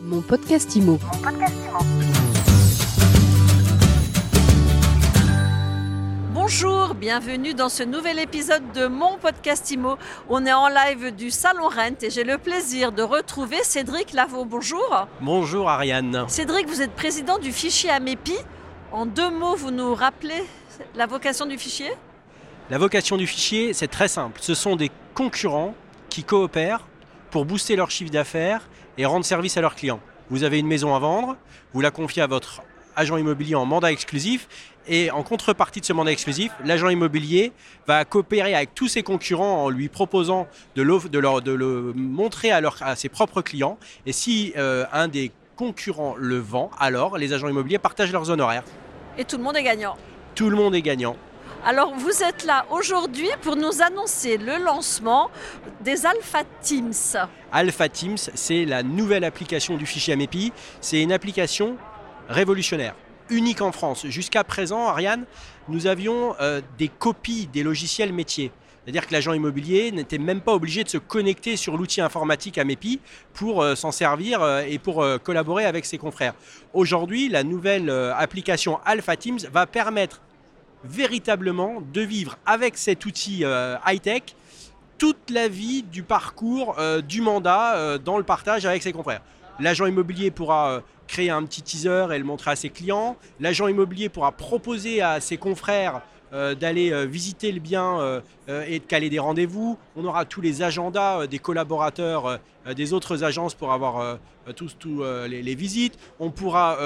Mon podcast IMO. Bonjour, bienvenue dans ce nouvel épisode de mon podcast IMO. On est en live du Salon Rent et j'ai le plaisir de retrouver Cédric Lavaux. Bonjour. Bonjour Ariane. Cédric, vous êtes président du fichier Amépi. En deux mots, vous nous rappelez la vocation du fichier? La vocation du fichier, c'est très simple. Ce sont des concurrents qui coopèrent pour booster leur chiffre d'affaires et rendre service à leurs clients. Vous avez une maison à vendre, vous la confiez à votre agent immobilier en mandat exclusif et en contrepartie de ce mandat exclusif, l'agent immobilier va coopérer avec tous ses concurrents en lui proposant de, de, leur, de le montrer à, leur, à, ses propres clients. Et si euh, un des concurrents le vend, alors les agents immobiliers partagent leurs honoraires. Et tout le monde est gagnant. Tout le monde est gagnant. Alors vous êtes là aujourd'hui pour nous annoncer le lancement des Alpha Teams. Alpha Teams, c'est la nouvelle application du fichier Amepi. C'est une application révolutionnaire, unique en France. Jusqu'à présent, Ariane, nous avions euh, des copies des logiciels métiers. C'est-à-dire que l'agent immobilier n'était même pas obligé de se connecter sur l'outil informatique Amepi pour euh, s'en servir euh, et pour collaborer avec ses confrères. Aujourd'hui, la nouvelle application Alpha Teams va permettre véritablement de vivre avec cet outil euh, high-tech toute la vie du parcours euh, du mandat euh, dans le partage avec ses confrères. L'agent immobilier pourra créer un petit teaser et le montrer à ses clients. L'agent immobilier pourra proposer à ses confrères euh, d'aller euh, visiter le bien euh, et de caler des rendez-vous. On aura tous les agendas des collaborateurs des autres agences pour avoir tous, tous les, les visites. On pourra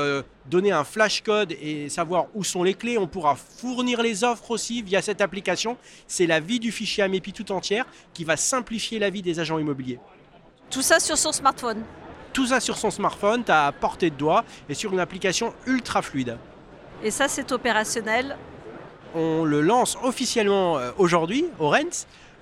donner un flash code et savoir où sont les clés. On pourra fournir les offres aussi via cette application. C'est la vie du fichier Amepi tout entière qui va simplifier la vie des agents immobiliers. Tout ça sur son smartphone. Tout ça sur son smartphone, à portée de doigt et sur une application ultra fluide. Et ça, c'est opérationnel. On le lance officiellement euh, aujourd'hui au Rennes.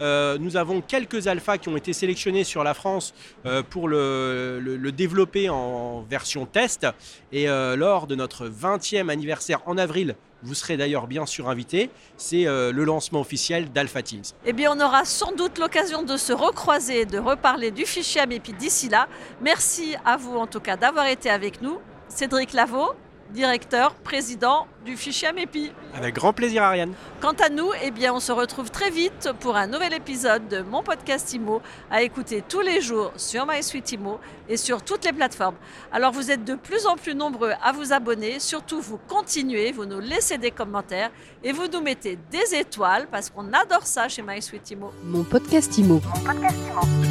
Euh, nous avons quelques alphas qui ont été sélectionnés sur la France euh, pour le, développer en version test. Et lors de notre 20e anniversaire en avril, vous serez d'ailleurs bien sûr invité, c'est le lancement officiel d'Alpha Teams. Eh bien, on aura sans doute l'occasion de se recroiser de reparler du fichier Amépi d'ici là. Merci à vous en tout cas d'avoir été avec nous. Cédric Lavaux, directeur, président du fichier Amépi. Avec grand plaisir Ariane. Quant à nous, eh bien, on se retrouve très vite pour un nouvel épisode de mon podcast IMO à écouter tous les jours sur MySuite IMO et sur toutes les plateformes. Alors vous êtes de plus en plus nombreux à vous abonner, surtout vous continuez, vous nous laissez des commentaires et vous nous mettez des étoiles parce qu'on adore ça chez MySuite IMO. Mon podcast IMO. Mon podcast IMO.